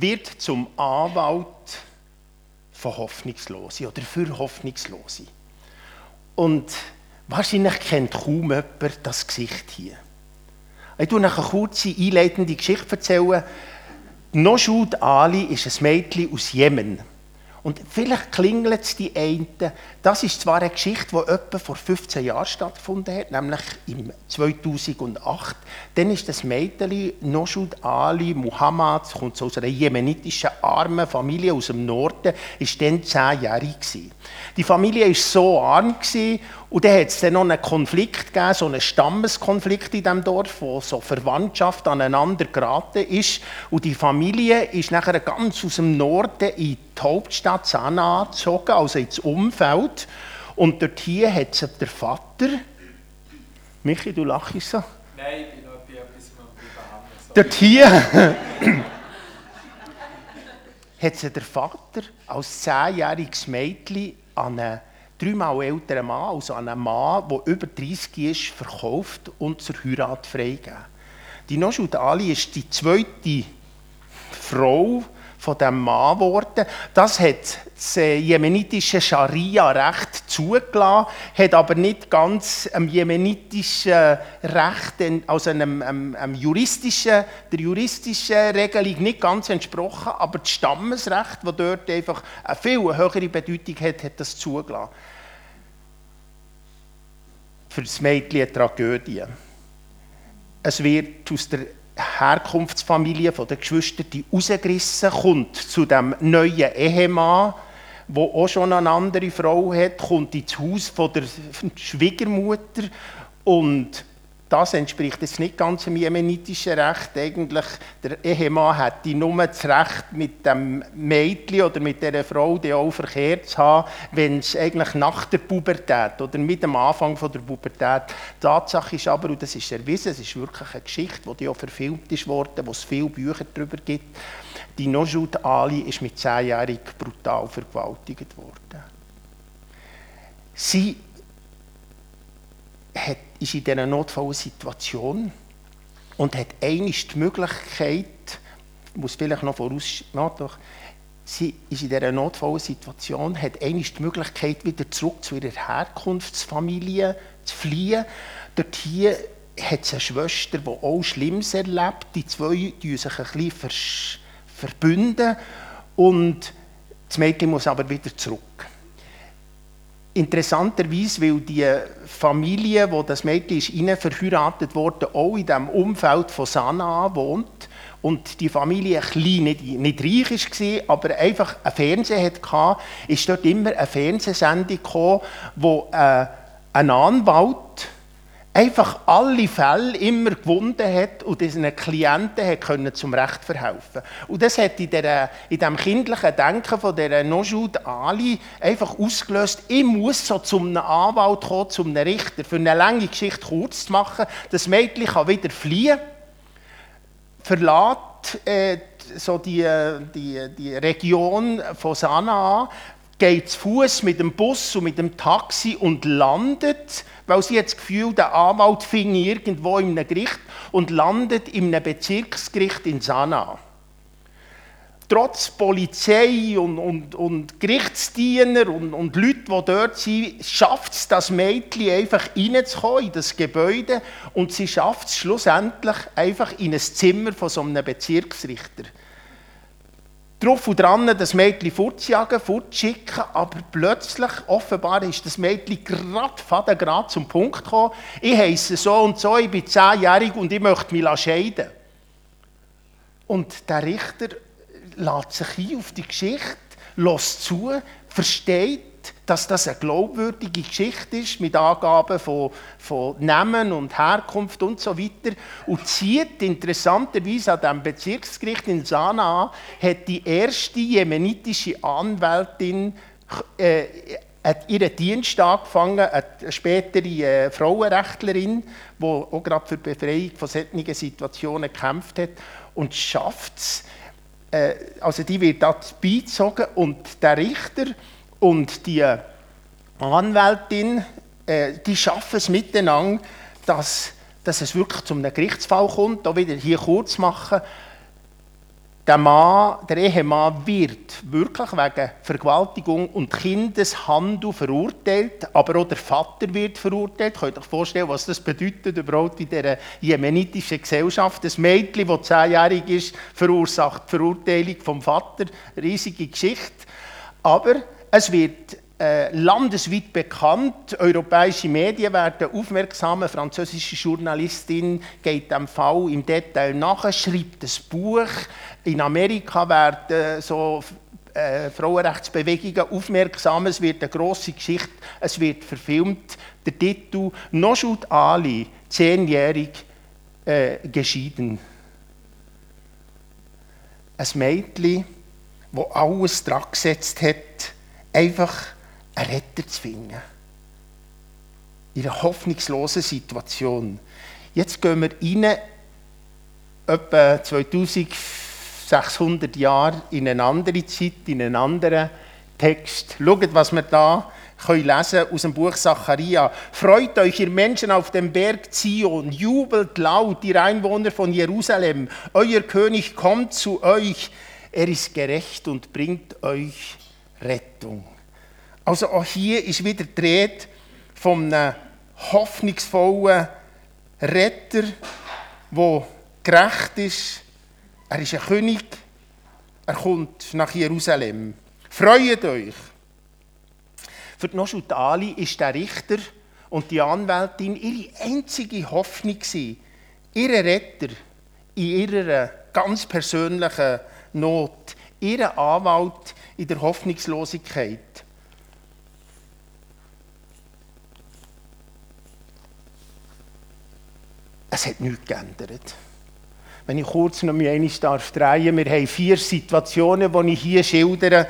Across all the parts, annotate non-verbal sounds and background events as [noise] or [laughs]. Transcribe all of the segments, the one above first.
wird zum Anwalt von Hoffnungslosen oder für Hoffnungslose. Und wahrscheinlich kennt kaum jemand das Gesicht hier. Ich erzähle eine kurze einleitende Geschichte. Erzählen. Noshud Ali ist ein Mädchen aus Jemen. Und vielleicht klingelt es die einen. Das ist zwar eine Geschichte, die etwa vor 15 Jahren stattgefunden hat, nämlich im 2008. Dann ist das Mädchen Noshud Ali Muhammad, kommt aus einer jemenitischen armen Familie aus dem Norden, ist dann 10 Jahre gewesen. Die Familie war so arm und dann hat es dann noch einen Konflikt gegeben, so einen Stammeskonflikt in diesem Dorf, wo so Verwandtschaft aneinander geraten ist. Und die Familie ist nachher ganz aus dem Norden in die Hauptstadt Sanaa gezogen, also ins Umfeld. Und dort hier hat sie der Vater. Michi, du lachst so. Nein, ich bin noch bei etwas mit Dort hier. [laughs] hat sie der Vater als zehnjähriges Mädchen an einen dreimal älteren Mann, also an einen Mann, der über 30 ist, verkauft und zur Heirat freigegeben. Die Noshud Ali ist die zweite Frau von diesem Mann geworden. Das hat das äh, jemenitische Scharia-Recht zugelassen, hat aber nicht ganz dem jemenitischen Recht, also einem, einem, einem juristischen, der juristischen Regelung nicht ganz entsprochen, aber das Stammesrecht, das dort einfach eine viel höhere Bedeutung hat, hat das zugelassen. Für das Mädchen eine Tragödie. Es wird aus der Herkunftsfamilie der Geschwister rausgerissen, kommt zu dem neuen Ehemann, der auch schon eine andere Frau hat, kommt ins Haus von der Schwiegermutter und das entspricht jetzt nicht ganz dem jemenitischen Recht. Eigentlich, der Ehemann hätte nur das Recht, mit dem Mädchen oder mit dieser Frau die auch verkehrt zu haben, wenn es eigentlich nach der Pubertät oder mit dem Anfang von der Pubertät. Die Tatsache ist aber, und das ist erwiesen, es ist wirklich eine Geschichte, die auch verfilmt worden, wo es viele Bücher darüber gibt, die Noshud Ali ist mit zehnjährig brutal vergewaltigt worden. Sie hat, ist in dieser notvollen Situation und hat einmal die Möglichkeit, ich muss vielleicht noch voraus, doch, sie ist in dieser notvollen Situation, hat einmal die Möglichkeit, wieder zurück zu ihrer Herkunftsfamilie zu fliehen. Dort hier hat sie eine Schwester, die auch Schlimmes erlebt. Die zwei die sich ein bisschen verbünden und das Mädchen muss aber wieder zurück. Interessanterweise, weil die Familie, wo das Mädchen ist, verheiratet wurde, auch in dem Umfeld von Sanaa wohnt. Und die Familie klein, nicht, nicht reich war, aber einfach ein Fernseher hatte, ist dort immer eine Fernsehsendung gekommen, wo äh, ein Anwalt einfach alle Fälle immer gewunden hat und diesen Klienten hat können zum Recht verhelfen Und das hat in, der, in dem kindlichen Denken von der Nojoud Ali einfach ausgelöst, ich muss so zum Anwalt kommen, zum Richter, für eine lange Geschichte kurz zu machen. Das Mädchen kann wieder fliehen, verlässt äh, so die, die, die Region von Sanaa, geht zu Fuß mit dem Bus und mit dem Taxi und landet, weil sie jetzt das Gefühl, der Anwalt fing irgendwo in einem Gericht und landet in einem Bezirksgericht in Sanaa. Trotz Polizei und, und, und Gerichtsdiener und, und Leute, die dort sind, schafft es das Mädchen einfach reinzukommen in das Gebäude und sie schafft es schlussendlich einfach in ein Zimmer von so einem Bezirksrichter drauf und dran, das Mädchen fortzujagen, fortzuschicken, aber plötzlich, offenbar ist das Mädchen gerade gerade zum Punkt gekommen, ich heiße so und so, ich bin zehnjährig und ich möchte mich scheiden. Und der Richter lässt sich ein auf die Geschichte, lässt zu, versteht, dass das eine glaubwürdige Geschichte ist mit Angaben von, von Namen und Herkunft und so weiter. Und zieht interessanterweise an dem Bezirksgericht in Sanaa hat die erste jemenitische Anwältin äh, ihren Dienst angefangen, eine spätere äh, Frauenrechtlerin, die auch gerade für die Befreiung von solchen Situationen gekämpft hat und schafft es, äh, also die wird da beizogen und der Richter und die Anwältin, äh, die schaffen es miteinander, dass, dass es wirklich zu einem Gerichtsfall kommt. Da wieder hier kurz machen. der Mann, der Ehemann wird wirklich wegen Vergewaltigung und Kindeshandel verurteilt, aber auch der Vater wird verurteilt. Könnt ihr euch vorstellen, was das bedeutet überhaupt in dieser jemenitischen Gesellschaft? Das Mädchen, das zehnjährig ist, verursacht die Verurteilung vom Vater. Riesige Geschichte. Aber es wird äh, landesweit bekannt. Europäische Medien werden aufmerksam. Eine französische Journalistin geht dem Fall im Detail nach, schreibt ein Buch. In Amerika werden so äh, Frauenrechtsbewegungen aufmerksam. Es wird eine grosse Geschichte. Es wird verfilmt. Der Titel Noshud Ali, zehnjährig äh, geschieden. Ein Mädchen, das alles dran gesetzt hat, einfach einen Retter zu finden. In einer hoffnungslosen Situation. Jetzt gehen wir rein, etwa 2600 Jahre in eine andere Zeit, in einen anderen Text. Schaut, was wir da können lesen aus dem Buch Zacharia. Freut euch, ihr Menschen auf dem Berg Zion, jubelt laut, ihr Einwohner von Jerusalem. Euer König kommt zu euch, er ist gerecht und bringt euch Rettung. Also auch hier ist wieder die Rede von einem hoffnungsvollen Retter, der gerecht ist. Er ist ein König. Er kommt nach Jerusalem. Freut euch! Für die Noshut Ali ist der Richter und die Anwältin ihre einzige Hoffnung ihre Retter in ihrer ganz persönlichen Not, ihre Anwalt in der Hoffnungslosigkeit. es hat nichts geändert. Wenn ich kurz noch mal einmal darf drehen wir haben vier Situationen, die ich hier schildere.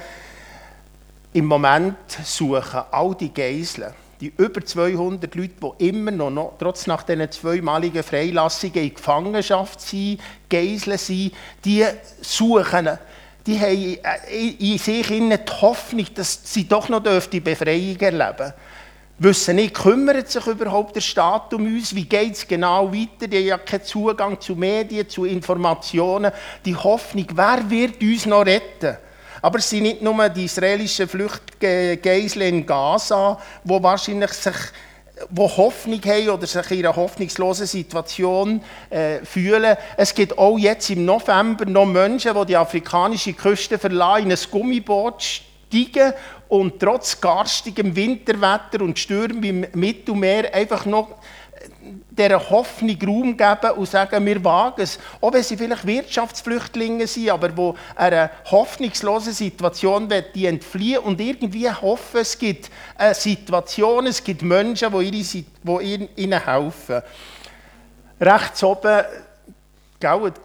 Im Moment suchen all die Geiseln, die über 200 Leute, die immer noch, trotz nach diesen zweimaligen Freilassungen in Gefangenschaft sind, Geiseln sind, die suchen, die haben in sich die Hoffnung, dass sie doch noch die Befreiung erleben dürfen wissen nicht, kümmert sich überhaupt der Staat um uns? Wie geht es genau weiter? Die haben ja keinen Zugang zu Medien, zu Informationen. Die Hoffnung, wer wird uns noch retten? Aber es sind nicht nur die israelischen Fluchtgeisel in Gaza, wo wahrscheinlich sich wo Hoffnung haben oder sich in einer hoffnungslosen Situation äh, fühlen. Es gibt auch jetzt im November noch Menschen, die die afrikanische Küste verlassen, in ein Gummiboot steigen und trotz garstigem Winterwetter und Stürmen im Mittelmeer einfach noch dieser Hoffnung Raum geben und sagen, wir wagen es. Auch wenn sie vielleicht Wirtschaftsflüchtlinge sind, aber wo einer hoffnungslosen Situation die entfliehen und irgendwie hoffen, es gibt eine Situation, es gibt Menschen, die ihnen helfen. Rechts oben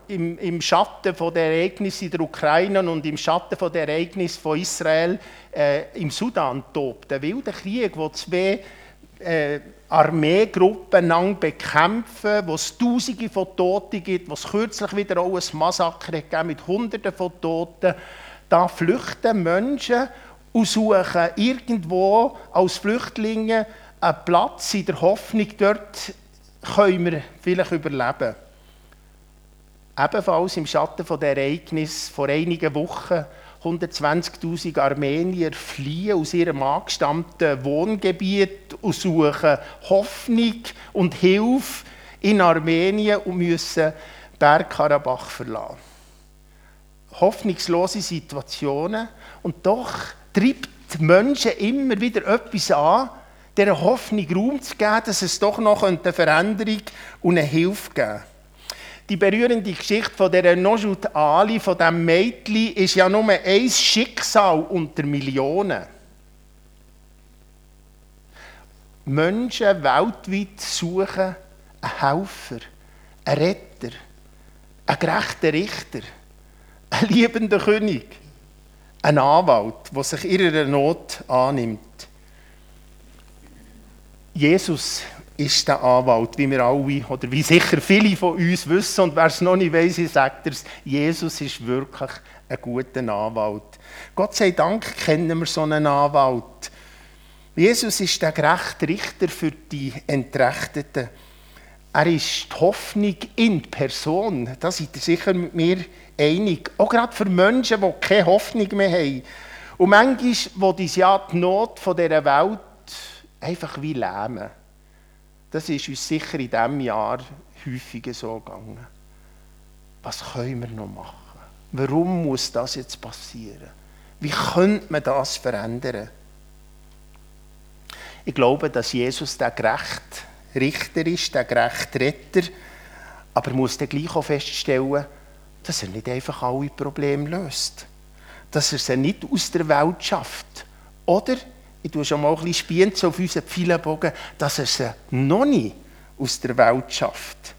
im, im Schatten der Ereignisse in der Ukraine und im Schatten der Ereignisse von Israel äh, im Sudan tobt. Der wilde Krieg, wo zwei äh, Armeegruppen lang bekämpfen, wo es Tausende von Toten gibt, wo es kürzlich wieder auch ein Massaker gegeben mit Hunderten von Toten. Da flüchten Menschen und suchen irgendwo als Flüchtlinge einen Platz in der Hoffnung, dort können wir vielleicht überleben. Ebenfalls im Schatten der Ereignis vor einigen Wochen 120.000 Armenier fliehen aus ihrem angestammten Wohngebiet und suchen Hoffnung und Hilfe in Armenien und müssen Bergkarabach verlassen. Hoffnungslose Situationen und doch treibt die Menschen immer wieder etwas an, der Hoffnung Raum zu geben, dass es doch noch eine Veränderung und eine Hilfe geben könnte. Die berührende Geschichte von der Nojut Ali, von diesem Mädchen, ist ja nur ein Schicksal unter Millionen. Menschen weltweit suchen einen Helfer, einen Retter, einen gerechten Richter, einen liebenden König, einen Anwalt, der sich ihrer Not annimmt. Jesus ist der Anwalt, wie wir alle, oder wie sicher viele von uns wissen, und wer es noch nicht weiss, ich sage es, Jesus ist wirklich ein guter Anwalt. Gott sei Dank kennen wir so einen Anwalt. Jesus ist der gerechte Richter für die Entrechteten. Er ist die Hoffnung in Person. Da seid ihr sicher mit mir einig. Auch gerade für Menschen, die keine Hoffnung mehr haben. Und manchmal, wo die Not dieser Welt einfach wie lähmen. Das ist uns sicher in diesem Jahr häufiger so gegangen. Was können wir noch machen? Warum muss das jetzt passieren? Wie könnte man das verändern? Ich glaube, dass Jesus der gerecht Richter ist, der gerechte Retter, aber er muss dann gleich auch feststellen, dass er nicht einfach alle Probleme löst. Dass er sie nicht aus der Welt schafft. Oder, ich tue schon mal ein bisschen Spienzen auf unseren Pfeilenbogen, dass er sie noch nicht aus der Welt schafft.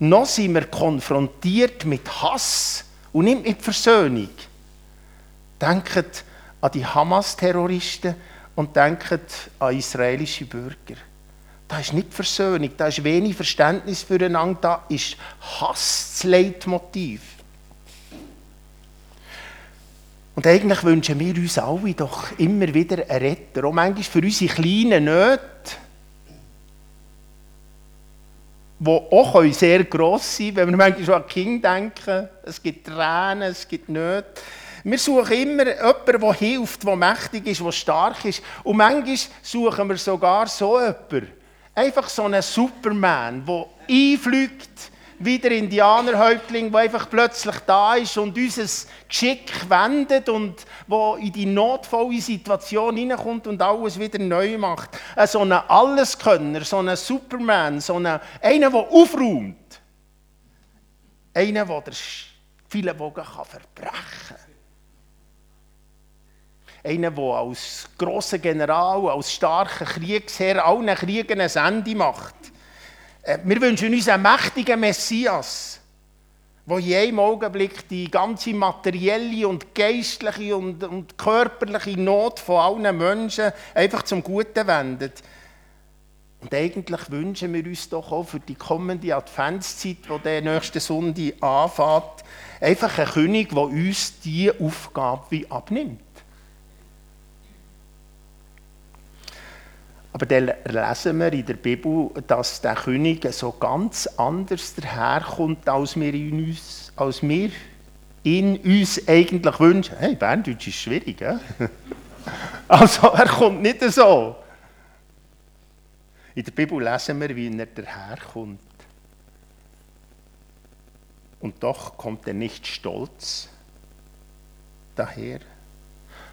Noch sind wir konfrontiert mit Hass und nicht mit Versöhnung. Denkt an die Hamas-Terroristen und denkt an israelische Bürger. Da ist nicht Versöhnung, da ist wenig Verständnis füreinander, da ist Hass das Leitmotiv. Und eigentlich wünschen wir uns alle doch immer wieder einen Retter, auch manchmal für unsere kleinen Nöte, die auch sehr gross können, wenn wir manchmal an King denken. Es gibt Tränen, es gibt Nöte. Wir suchen immer jemanden, der hilft, der mächtig ist, der stark ist. Und manchmal suchen wir sogar so jemanden, Einfach so ein Superman, der einfliegt, wie der Indianerhäuptling, der einfach plötzlich da ist und unser Geschick wendet und wo in die notvolle Situation hineinkommt und alles wieder neu macht. So ein Alleskönner, so ein Superman, so ein, einer, der aufräumt. Einer, der den vielen Bogen verbrechen kann. Einer, der als grosser General, als starker Kriegsherr allen Kriegen ein Ende macht. Äh, wir wünschen uns einen mächtigen Messias, der in jedem Augenblick die ganze materielle und geistliche und, und körperliche Not von allen Menschen einfach zum Guten wendet. Und eigentlich wünschen wir uns doch auch für die kommende Adventszeit, die der nächste Sonntag anfängt, einfach einen König, der uns diese Aufgabe abnimmt. Aber dann lesen wir in der Bibel, dass der König so ganz anders daherkommt, als wir, in uns, als wir in uns eigentlich wünschen. Hey, Berndeutsch ist schwierig, ja? [laughs] Also, er kommt nicht so. In der Bibel lesen wir, wie er daherkommt. Und doch kommt er nicht stolz daher,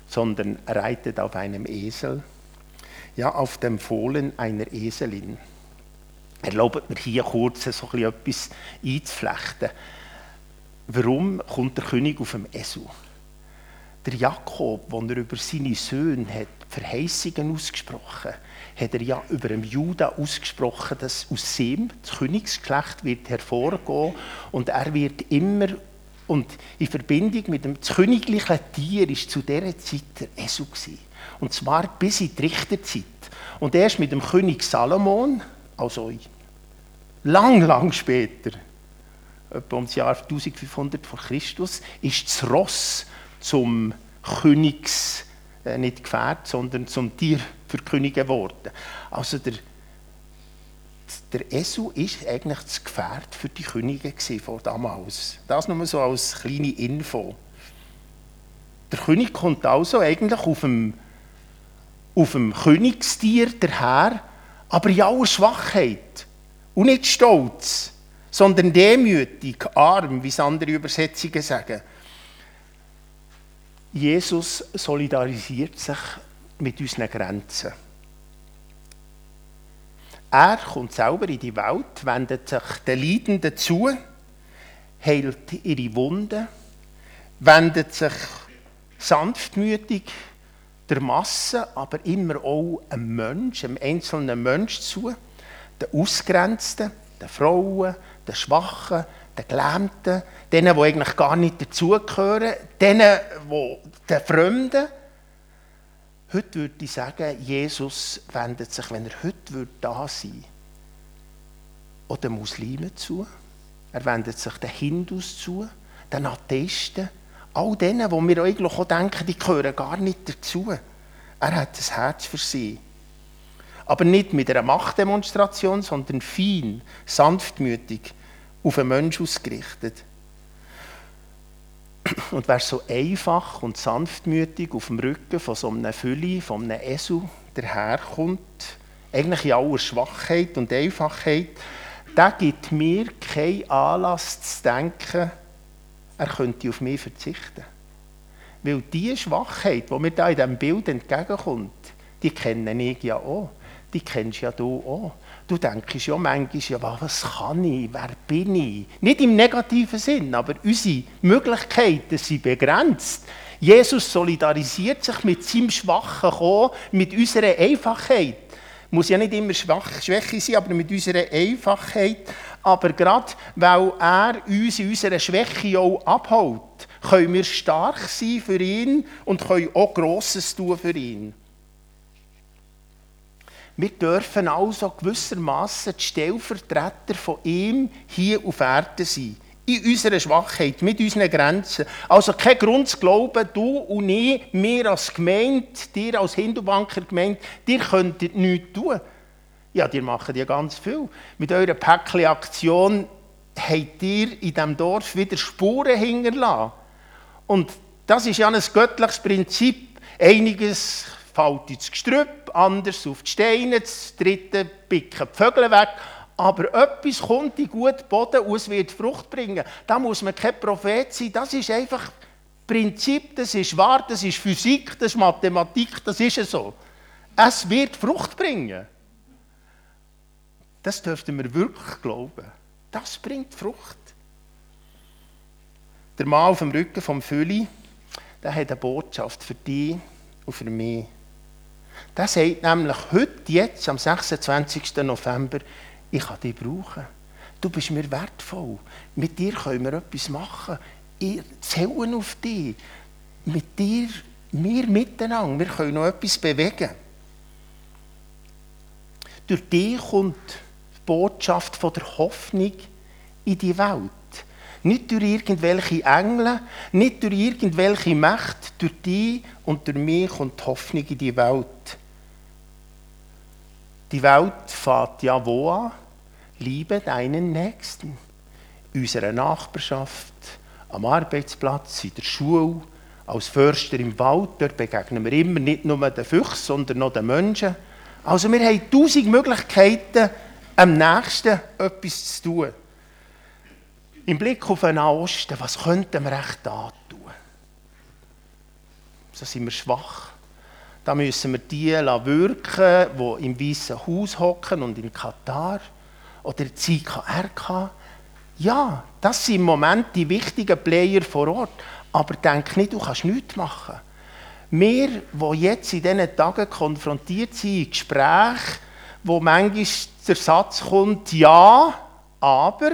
sondern reitet auf einem Esel ja, auf dem Fohlen einer Eselin. Erlaubt mir hier kurz so etwas einzuflechten. Warum kommt der König auf dem Esel? Der Jakob, als er über seine Söhne hat Verheißungen ausgesprochen hat er ja über dem Juda ausgesprochen, dass aus ihm das Königsgeschlecht wird hervorgehen und er wird immer und in Verbindung mit dem königlichen Tier ist zu dieser Zeit der Esel gewesen. Und zwar bis in die Richterzeit. Und erst mit dem König Salomon, also lang, lang später, etwa um das Jahr 1500 vor Christus, ist das Ross zum Königs, äh, nicht Gefährt, sondern zum Tier für Könige geworden. Also der, der Esu ist eigentlich das Gefährt für die Könige von damals. Das nur so als kleine Info. Der König kommt also eigentlich auf dem auf dem Königstier daher, aber in aller Schwachheit. Und nicht stolz, sondern demütig, arm, wie es andere Übersetzungen sagen. Jesus solidarisiert sich mit unseren Grenzen. Er kommt selber in die Welt, wendet sich den Leidenden zu, heilt ihre Wunden, wendet sich sanftmütig der Masse, aber immer auch einem Menschen, einem einzelnen Menschen zu, den Ausgrenzten, den Frauen, den Schwachen, den Gelähmten, denen, die eigentlich gar nicht dazugehören, denen, die, den Fremden. Heute würde ich sagen, Jesus wendet sich, wenn er heute da sein würde, auch den Muslimen zu. Er wendet sich den Hindus zu, den Atheisten, all denen, wo wir eigentlich auch denken, die gehören gar nicht dazu. Er hat ein Herz für sie. Aber nicht mit einer Machtdemonstration, sondern fein, sanftmütig, auf einen Menschen ausgerichtet. Und wer so einfach und sanftmütig auf dem Rücken von so einem Fülli, von einem Esel daherkommt, eigentlich in aller Schwachheit und Einfachheit, der gibt mir keinen Anlass zu denken, er könnte auf mich verzichten. Weil diese Schwachheit, die mir da in diesem Bild entgegenkommt, die kenne ich ja auch. Die kennst ja du auch. Du denkst ja manchmal, ja, was kann ich, wer bin ich? Nicht im negativen Sinn, aber unsere Möglichkeiten sind begrenzt. Jesus solidarisiert sich mit seinem schwachen mit unserer Einfachheit. Muss ja nicht immer Schwach, Schwäche sein, aber mit unserer Einfachheit. Aber gerade weil er uns in unserer Schwäche auch abholt, können wir stark sein für ihn und können auch Grosses tun für ihn. Wir dürfen also gewissermaßen die Stellvertreter von ihm hier auf Erden sein. In unserer Schwachheit, mit unseren Grenzen. Also kein Grund zu glauben, du und ich, wir als Gemeinde, dir als Hindubanker Gemeinde, dir könntet nichts tun. Ja, ihr macht ja ganz viel. Mit eurer Päckli-Aktion habt ihr in diesem Dorf wieder Spuren hinterlassen. Und das ist ja ein göttliches Prinzip. Einiges fällt ins Gestrüpp, anders auf die Steine, das dritte picken die Vögel weg. Aber etwas kommt in guten Boden und es wird Frucht bringen. Da muss man kein Prophet sein. Das ist einfach Prinzip, das ist wahr, das ist Physik, das ist Mathematik, das ist so. Es wird Frucht bringen. Das dürften wir wirklich glauben. Das bringt Frucht. Der Mann auf dem Rücken vom Fülli, der hat eine Botschaft für dich und für mich. Der sagt nämlich heute, jetzt, am 26. November, ich kann dich brauchen. Du bist mir wertvoll. Mit dir können wir etwas machen. Ich zähle auf dich. Mit dir, wir miteinander, wir können noch etwas bewegen. Durch dich kommt die Botschaft von der Hoffnung in die Welt. Nicht durch irgendwelche Engel, nicht durch irgendwelche Mächte, durch dich und durch mich kommt die Hoffnung in die Welt. Die Welt fährt ja wo an? Liebe deinen Nächsten. In unserer Nachbarschaft, am Arbeitsplatz, in der Schule, als Förster im Wald, dort begegnen wir immer nicht nur den Füchsen, sondern auch den Menschen. Also wir haben tausend Möglichkeiten, am Nächsten etwas zu tun. Im Blick auf den Osten, was könnten wir echt da tun? So sind wir schwach. Da müssen wir die wirken, die im Weißen Haus hocken und in Katar oder IKRK. Ja, das sind im Moment die wichtigen Player vor Ort. Aber denk nicht, du kannst nichts machen. Wir, die jetzt in diesen Tagen konfrontiert sind, in Gesprächen, wo manchmal der Satz kommt, ja, aber,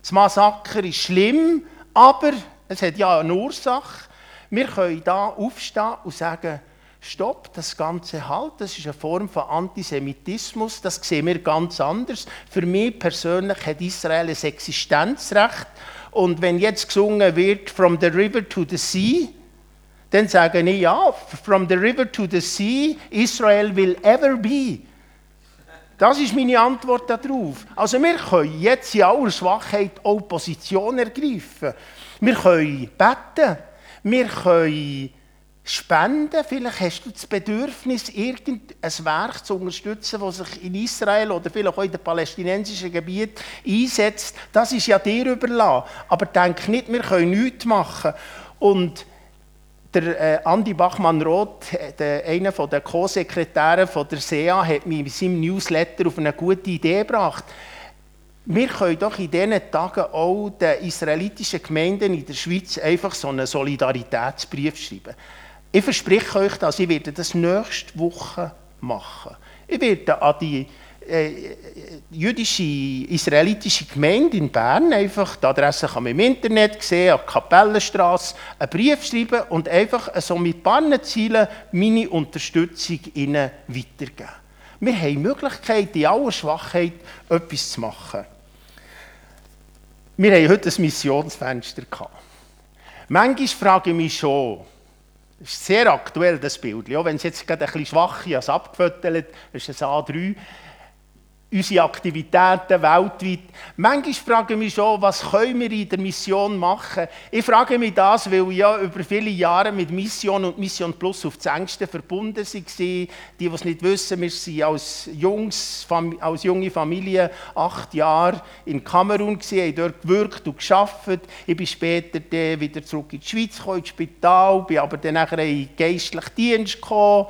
das Massaker ist schlimm, aber es hat ja eine Ursache. Wir können da aufstehen und sagen, stopp, das Ganze halt, das ist eine Form von Antisemitismus, das sehen wir ganz anders. Für mich persönlich hat Israel ein Existenzrecht und wenn jetzt gesungen wird, from the river to the sea, dann sage ich, ja, from the river to the sea, Israel will ever be. Das ist meine Antwort darauf. Also wir können jetzt in aller Schwachheit auch Position ergreifen. Wir können beten. Wir können spenden. Vielleicht hast du das Bedürfnis, irgendein Werk zu unterstützen, das sich in Israel oder vielleicht auch in den palästinensischen Gebieten einsetzt. Das ist ja dir überlassen. Aber denk nicht, wir können nichts machen. Und der äh, Andi Bachmann-Roth, einer der Co-Sekretäre der SEA, hat mich in seinem Newsletter auf eine gute Idee gebracht. Wir können doch in diesen Tagen auch den israelitischen Gemeinden in der Schweiz einfach so einen Solidaritätsbrief schreiben. Ich verspreche euch das, ich werde das nächste Woche machen. Ich werde an die äh, jüdische, israelitische Gemeinde in Bern einfach, die Adresse kann man im Internet sehen, an die Kapellenstrasse, einen Brief schreiben und einfach so mit Zielen meine Unterstützung ihnen weitergeben. Wir haben die Möglichkeit, in aller Schwachheit etwas zu machen. Wir haben heute ein Missionsfenster gehabt. Manchmal frage ich mich schon, ist sehr aktuell, das Bild. Auch wenn es jetzt gerade ein bisschen schwach ist, abgefüttert, ist es A3 unsere Aktivitäten weltweit. Manchmal frage ich mich schon, was können wir in der Mission machen? Ich frage mich das, weil ich ja über viele Jahre mit Mission und Mission Plus auf das engste verbunden war. Die, die es nicht wissen, wir sind als, Jungs, als junge Familie acht Jahre in Kamerun, haben dort gewirkt und geschafft. Ich bin später wieder zurück in die Schweiz gekommen, ins Spital, bin aber dann nachher in den geistlichen Dienst gekommen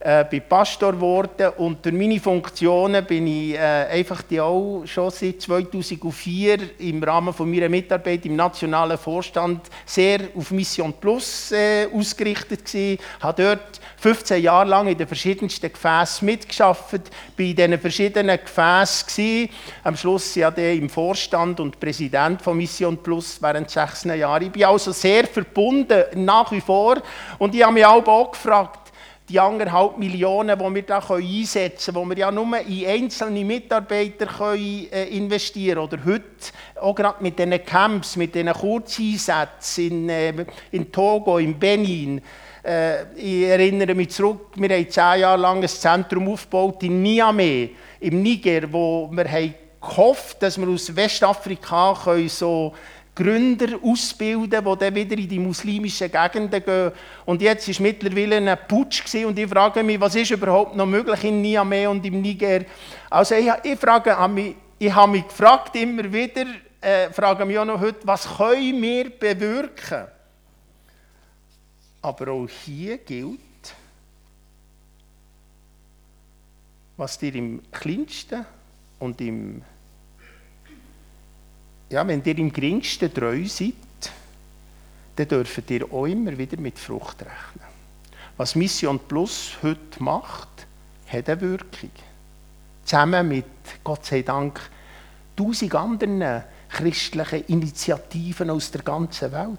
äh, bin Pastor geworden und durch meine Funktionen bin ich äh, einfach die auch schon seit 2004 im Rahmen von meiner Mitarbeit im nationalen Vorstand sehr auf Mission Plus äh, ausgerichtet gewesen. Habe dort 15 Jahre lang in den verschiedensten Gefäßen mitgeschafft, bin in diesen verschiedenen Gefäßen gewesen. Am Schluss ja im Vorstand und Präsident von Mission Plus während 16 Jahren. Ich bin also sehr verbunden nach wie vor und ich habe mich auch gefragt die anderthalb Millionen, die wir da einsetzen können, die wir ja nur in einzelne Mitarbeiter können, äh, investieren können. Oder heute, auch gerade mit diesen Camps, mit diesen Kurzeinsätzen in, äh, in Togo, in Benin. Äh, ich erinnere mich zurück, wir haben zehn Jahre lang ein Zentrum aufgebaut in Niamey, im Niger, wo wir haben gehofft, dass wir aus Westafrika können so Gründer ausbilden, die dann wieder in die muslimischen Gegenden gehen. Und jetzt ist mittlerweile ein Putsch gewesen und ich frage mich, was ist überhaupt noch möglich in Niamey und im Niger? Also ich, ich frage mich, ich habe mich gefragt immer wieder, äh, frage mich auch noch heute, was können wir bewirken? Aber auch hier gilt, was dir im kleinsten und im ja, wenn ihr im geringsten treu seid, dann dürft ihr auch immer wieder mit Frucht rechnen. Was Mission Plus heute macht, hat eine Wirkung. Zusammen mit, Gott sei Dank, tausend anderen christlichen Initiativen aus der ganzen Welt.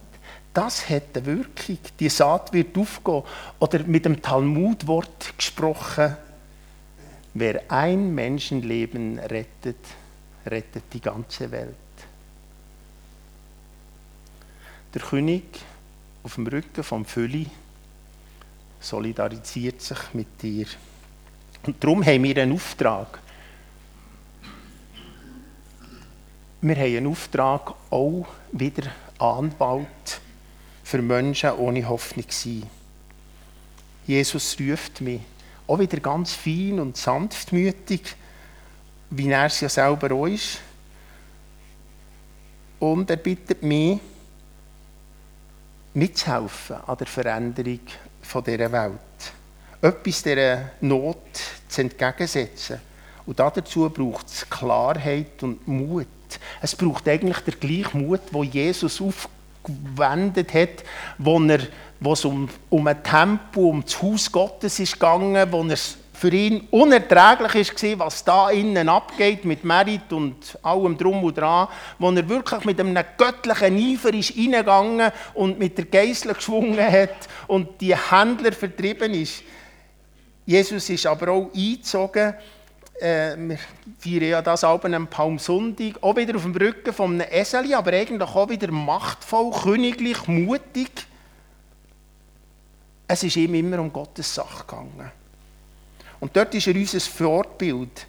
Das hat eine Wirkung. Die Saat wird aufgehen. Oder mit dem Talmudwort gesprochen, wer ein Menschenleben rettet, rettet die ganze Welt. Der König auf dem Rücken vom Fülli solidarisiert sich mit dir. Und darum haben wir einen Auftrag. Wir haben einen Auftrag, auch wieder Anwalt für Menschen ohne Hoffnung sein. Jesus ruft mich auch wieder ganz fein und sanftmütig, wie er es ja selber auch ist. Und er bittet mich, mitzuhelfen an der Veränderung dieser Welt. Etwas dieser Not zu entgegensetzen. Und dazu braucht es Klarheit und Mut. Es braucht eigentlich den gleichen Mut, wo Jesus aufgewendet hat, wo, er, wo es um, um ein Tempel, um das Haus Gottes ist gegangen, wo er für ihn unerträglich war, was da innen abgeht mit Merit und allem Drum und Dran, wo er wirklich mit einem göttlichen Eifer ist reingegangen und mit der Geißel geschwungen hat und die Händler vertrieben ist. Jesus ist aber auch eingezogen, äh, wir feiern ja das Abend am Palmsonntag, auch wieder auf dem Rücken von einem Esel, aber eigentlich auch wieder machtvoll, königlich, mutig. Es ist ihm immer um Gottes Sache gegangen. Und dort ist er unser Vorbild.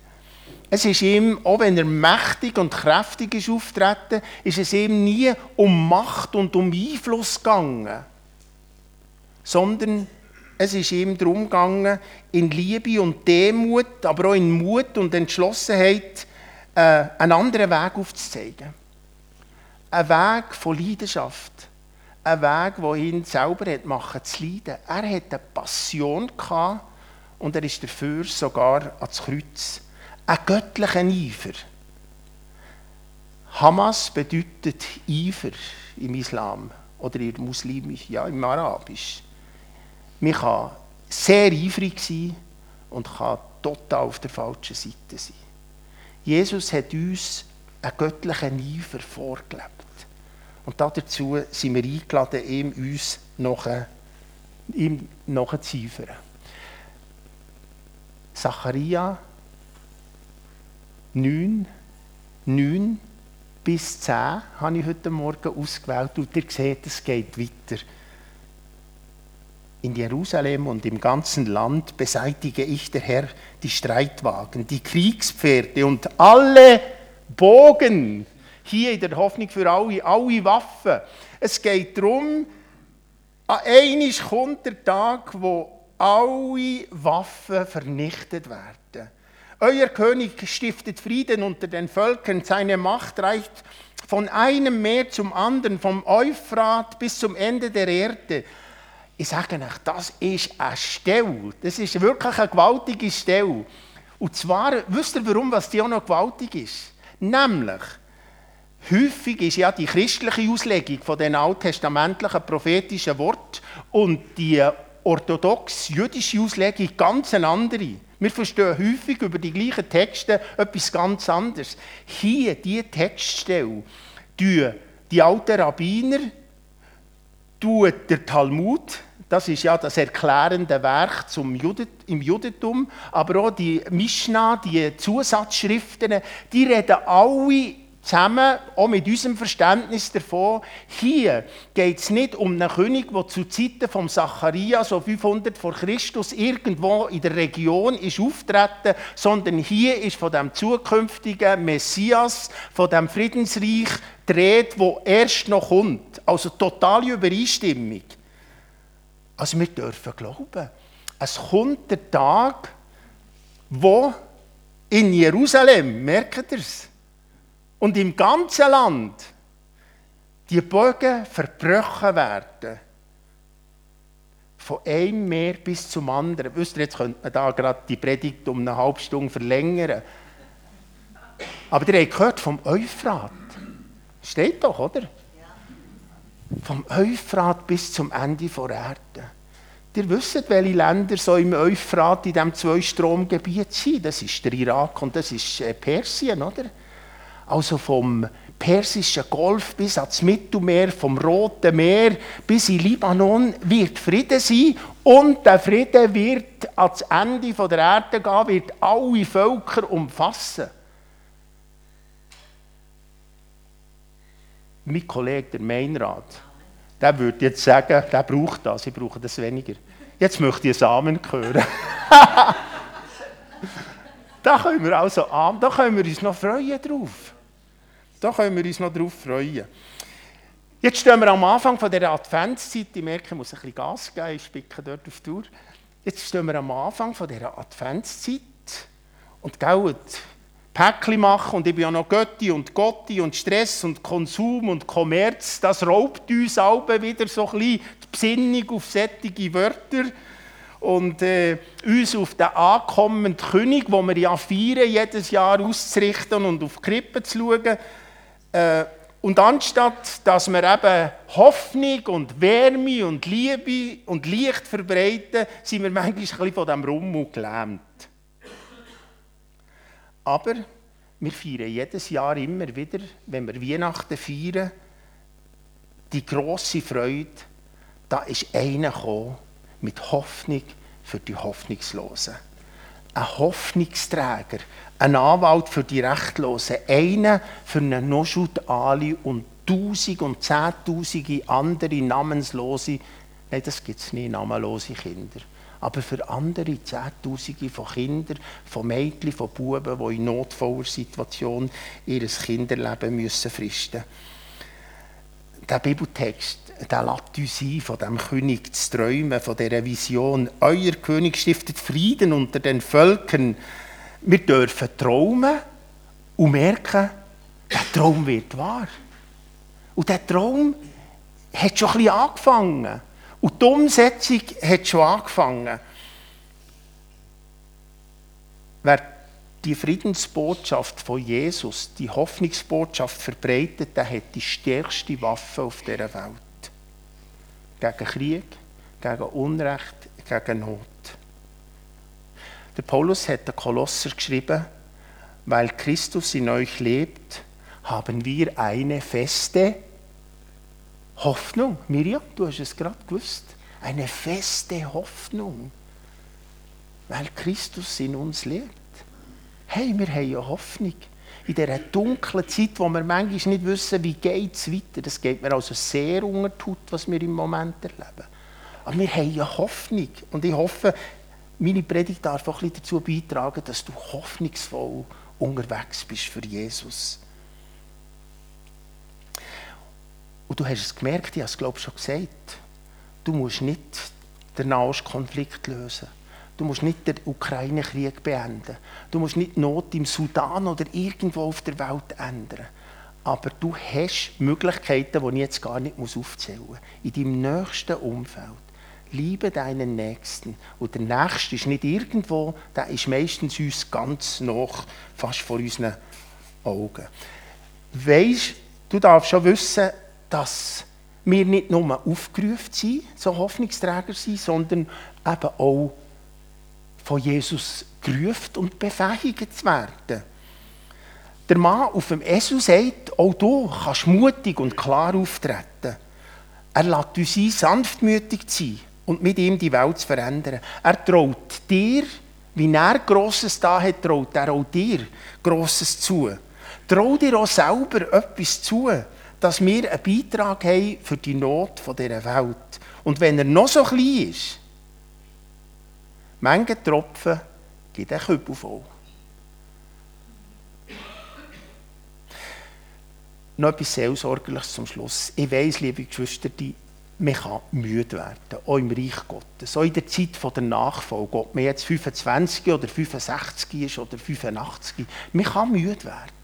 Es ist ihm, auch wenn er mächtig und kräftig ist auftreten, ist es ihm nie um Macht und um Einfluss gegangen, sondern es ist ihm darum gegangen, in Liebe und Demut, aber auch in Mut und Entschlossenheit äh, einen anderen Weg aufzuzeigen. Ein Weg von Leidenschaft. Ein Weg, der ihn selber hat machen zu leiden. Er hatte eine Passion gehabt, und er ist dafür sogar ans Kreuz. Ein göttlicher Eifer. Hamas bedeutet Eifer im Islam oder im Muslimisch, ja, im Arabisch. Man kann sehr eifrig sein und kann total auf der falschen Seite sein. Jesus hat uns einen göttlichen Eifer vorgelebt. Und dazu sind wir eingeladen, ihm uns noch, ihm nachzueifern. Zacharia 9, 9 bis 10 habe ich heute Morgen ausgewählt und ihr seht, es geht weiter. In Jerusalem und im ganzen Land beseitige ich, der Herr, die Streitwagen, die Kriegspferde und alle Bogen. Hier in der Hoffnung für alle, alle Waffen. Es geht darum, an einmal kommt der Tag, wo alle Waffen vernichtet werden. Euer König stiftet Frieden unter den Völkern, seine Macht reicht von einem Meer zum anderen, vom Euphrat bis zum Ende der Erde. Ich sage euch, das ist eine Stelle. Das ist wirklich eine gewaltige Stelle. Und zwar, wisst ihr, warum was die auch noch gewaltig ist? Nämlich, häufig ist ja die christliche Auslegung von den alttestamentlichen prophetischen Wort und die orthodox-jüdische Auslegung ganz eine andere. Wir verstehen häufig über die gleichen Texte etwas ganz anderes. Hier, diese Textstelle, die alten Rabbiner, tut der Talmud, das ist ja das erklärende Werk zum Judet, im Judentum, aber auch die Mishnah, die Zusatzschriften, die reden alle zusammen, auch mit unserem Verständnis davon, hier geht es nicht um einen König, der zu Zeiten von Zacharias, so 500 vor Christus, irgendwo in der Region ist auftreten, sondern hier ist von dem zukünftigen Messias, von dem Friedensreich Rede, wo erst noch kommt. Also totale Übereinstimmung. Also wir dürfen glauben, es kommt der Tag, wo in Jerusalem, merkt ihr es, und im ganzen Land die Bögen verbrochen werden. Von einem Meer bis zum anderen. Wisst ihr, jetzt könnte man da gerade die Predigt um eine halbe Stunde verlängern. Aber ihr habt gehört vom Euphrat. Steht doch, oder? Vom Euphrat bis zum Ende der Erde. Ihr wisst, welche Länder so im Euphrat in diesem Zwei-Strom-Gebiet sind. Das ist der Irak und das ist äh, Persien, oder? Also vom Persischen Golf bis ans Mittelmeer, vom Roten Meer bis in Libanon wird Frieden sein und der Frieden wird ans Ende der Erde gehen, wird alle Völker umfassen. Mein Kollege, der Mainrat, der würde jetzt sagen, der braucht das, ich brauche das weniger. Jetzt möchte ich Samen hören. [laughs] da können wir also da können wir uns noch freuen drauf. Da können wir uns noch drauf freuen. Jetzt stehen wir am Anfang von dieser Adventszeit. Ich merke, ich muss ein bisschen Gas geben, ich spicke dort auf die Tour. Jetzt stehen wir am Anfang von dieser Adventszeit und gell, Päckchen machen und ich bin ja noch Götti und Gotti und Stress und Konsum und Kommerz, das raubt uns alle wieder so ein bisschen die Besinnung auf sättige Wörter und äh, uns auf den ankommenden König, wo wir ja feiern, jedes Jahr auszurichten und auf die Krippe zu schauen. Äh, und anstatt, dass wir eben Hoffnung und Wärme und Liebe und Licht verbreiten, sind wir manchmal ein bisschen von diesem Rummel gelähmt. Aber wir feiern jedes Jahr immer wieder, wenn wir Weihnachten feiern, die grosse Freude, da ist einer gekommen mit Hoffnung für die Hoffnungslosen. Ein Hoffnungsträger, ein Anwalt für die Rechtlosen, einer für einen Noschut Ali und Tausend und Zehntausende andere namenslose, nein, das gibt es nicht, namenlose Kinder aber für andere Zehntausende von Kindern, von Mädchen, von Buben, die in notvoller Situation ihr Kinderleben müssen fristen müssen. Der Bibeltext der lässt von dem König zu träumen, von dieser Vision. Euer König stiftet Frieden unter den Völkern. Wir dürfen träumen und merken, der Traum wird wahr. Und der Traum hat schon ein bisschen angefangen. Und die Umsetzung hat schon angefangen. Wer die Friedensbotschaft von Jesus, die Hoffnungsbotschaft verbreitet, der hat die stärkste Waffe auf dieser Welt. Gegen Krieg, gegen Unrecht, gegen Not. Der Paulus hat den Kolosser geschrieben, weil Christus in euch lebt, haben wir eine feste Hoffnung. Miriam, du hast es gerade gewusst. Eine feste Hoffnung. Weil Christus in uns lebt. Hey, wir haben eine Hoffnung. In dieser dunklen Zeit, wo wir manchmal nicht wissen, wie geht es weiter. Das geht mir also sehr unter was wir im Moment erleben. Aber wir haben eine Hoffnung. Und ich hoffe, meine Predigt darf auch ein bisschen dazu beitragen, dass du hoffnungsvoll unterwegs bist für Jesus. Und du hast es gemerkt, ich habe es glaube ich schon gesagt, du musst nicht den Nahostkonflikt lösen. Du musst nicht den Ukraine-Krieg beenden. Du musst nicht die Not im Sudan oder irgendwo auf der Welt ändern. Aber du hast Möglichkeiten, die ich jetzt gar nicht aufzählen muss. In deinem nächsten Umfeld. Liebe deinen Nächsten. Und der Nächste ist nicht irgendwo, der ist meistens uns ganz noch, fast vor unseren Augen. Weisst, du darfst schon wissen, dass wir nicht nur aufgerufen sind, so Hoffnungsträger sind, sondern eben auch von Jesus gerufen und befähigt zu werden. Der Mann auf dem Esel sagt, auch du kannst mutig und klar auftreten. Er lässt uns ein, sanftmütig zu sein und mit ihm die Welt zu verändern. Er traut dir, wie er Grosses da hat, traut er auch dir Grosses zu. Trau dir auch selber etwas zu, dass wir einen Beitrag haben für die Not dieser Welt. Und wenn er noch so klein ist, manche Tropfen gibt ein Kübel voll. Noch etwas Seelsorgerliches zum Schluss. Ich weiss, liebe Geschwister, die man kann müde werden, auch im Reich Gottes. So in der Zeit der Nachfolge, ob man jetzt 25 oder 65 ist oder 85, man kann müde werden.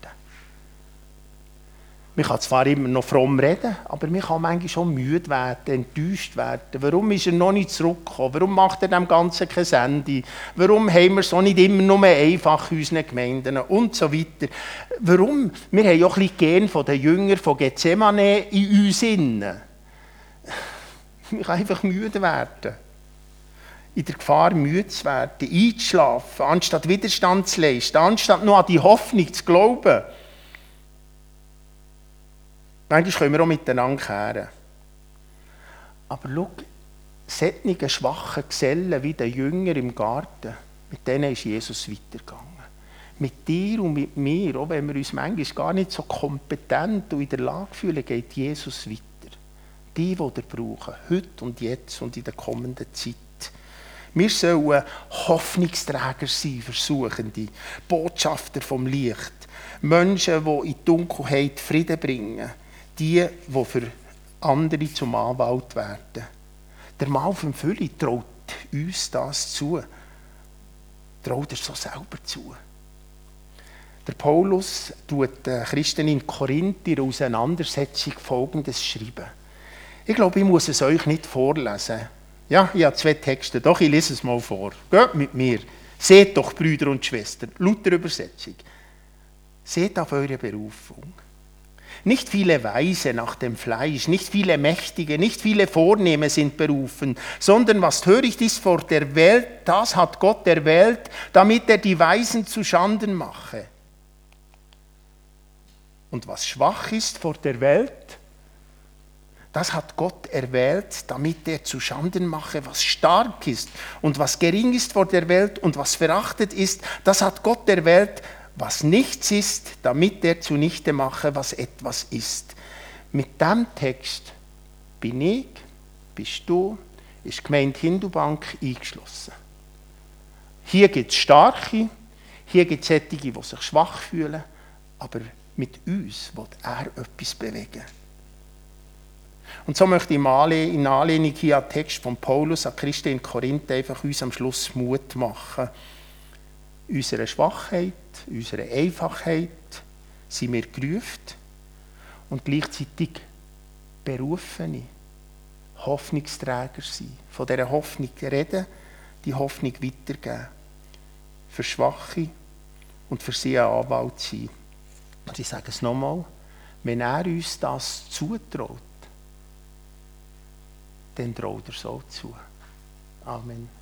Man kann zwar immer noch fromm reden, aber man kann manchmal schon müde werden, enttäuscht werden. Warum ist er noch nicht zurückgekommen? Warum macht er dem Ganzen kein Ende? Warum haben wir es auch nicht immer nur einfach in unseren Gemeinden? Und so weiter. Warum? Wir haben ja auch ein bisschen Gen von den Jüngern von Gethsemane in uns innen. [laughs] Man kann einfach müde werden. In der Gefahr, müde zu werden, einzuschlafen, anstatt Widerstand zu leisten, anstatt nur an die Hoffnung zu glauben. Manchmal können wir auch miteinander kehren. Aber schau, solche schwachen Gesellen wie der Jünger im Garten, mit denen ist Jesus weitergegangen. Mit dir und mit mir, auch wenn wir uns manchmal gar nicht so kompetent und in der Lage fühlen, geht Jesus weiter. Die, die ihr brauchen, heute und jetzt und in der kommenden Zeit. Wir sollen Hoffnungsträger sein, Versuchende, Botschafter vom Licht, Menschen, die in die Dunkelheit Frieden bringen die, die für andere zum Anwalt werden. Der Mann vom Fülli traut uns das zu. Traut er so selber zu. Der Paulus tut den Christen in Korinth in Auseinandersetzung folgendes schreiben. Ich glaube, ich muss es euch nicht vorlesen. Ja, ich habe zwei Texte, doch ich lese es mal vor. Geht mit mir. Seht doch, Brüder und Schwestern, Luther Übersetzung. Seht auf eure Berufung. Nicht viele Weise nach dem Fleisch, nicht viele Mächtige, nicht viele Vornehme sind berufen, sondern was töricht ist vor der Welt, das hat Gott erwählt, damit er die Weisen zu Schanden mache. Und was schwach ist vor der Welt, das hat Gott erwählt, damit er zu Schanden mache, was stark ist. Und was gering ist vor der Welt und was verachtet ist, das hat Gott erwählt, was nichts ist, damit er zunichte mache, was etwas ist. Mit dem Text bin ich, bist du, ist Gemeinde Hindubank eingeschlossen. Hier gibt es Starke, hier gibt es solche, die sich schwach fühlen, aber mit uns wird er etwas bewegen. Und so möchte ich in Anlehnung hier an den Text von Paulus an Christen in Korinth einfach uns am Schluss Mut machen unserer Schwachheit, unserer Einfachheit sind wir gerufen und gleichzeitig berufene Hoffnungsträger sein. Von dieser Hoffnung reden, die Hoffnung weitergeben. Für Schwache und für sie ein Anwalt sein. Und ich sage es nochmal, wenn er uns das zutraut, dann traut er so zu. Amen.